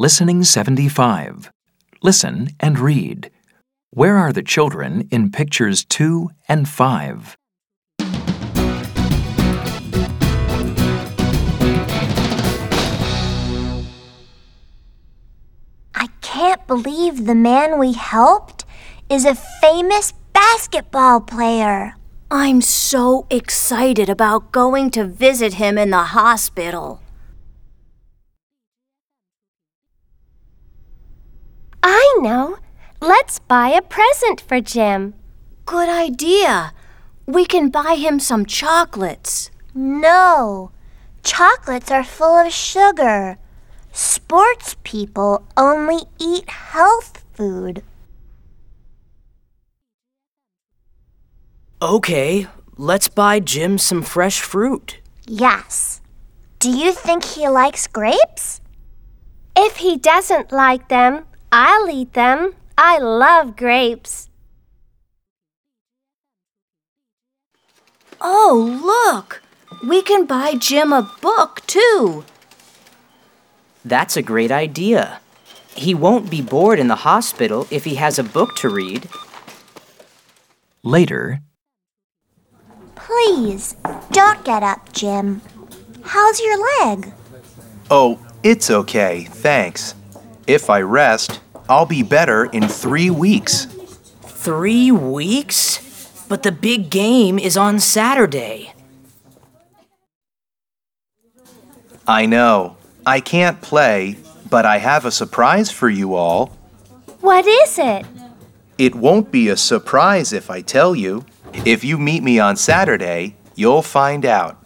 Listening 75. Listen and read. Where are the children in pictures 2 and 5? I can't believe the man we helped is a famous basketball player. I'm so excited about going to visit him in the hospital. I know. Let's buy a present for Jim. Good idea. We can buy him some chocolates. No, chocolates are full of sugar. Sports people only eat health food. Okay, let's buy Jim some fresh fruit. Yes. Do you think he likes grapes? If he doesn't like them, I'll eat them. I love grapes. Oh, look! We can buy Jim a book, too. That's a great idea. He won't be bored in the hospital if he has a book to read. Later, Please, don't get up, Jim. How's your leg? Oh, it's okay, thanks. If I rest, I'll be better in three weeks. Three weeks? But the big game is on Saturday. I know. I can't play, but I have a surprise for you all. What is it? It won't be a surprise if I tell you. If you meet me on Saturday, you'll find out.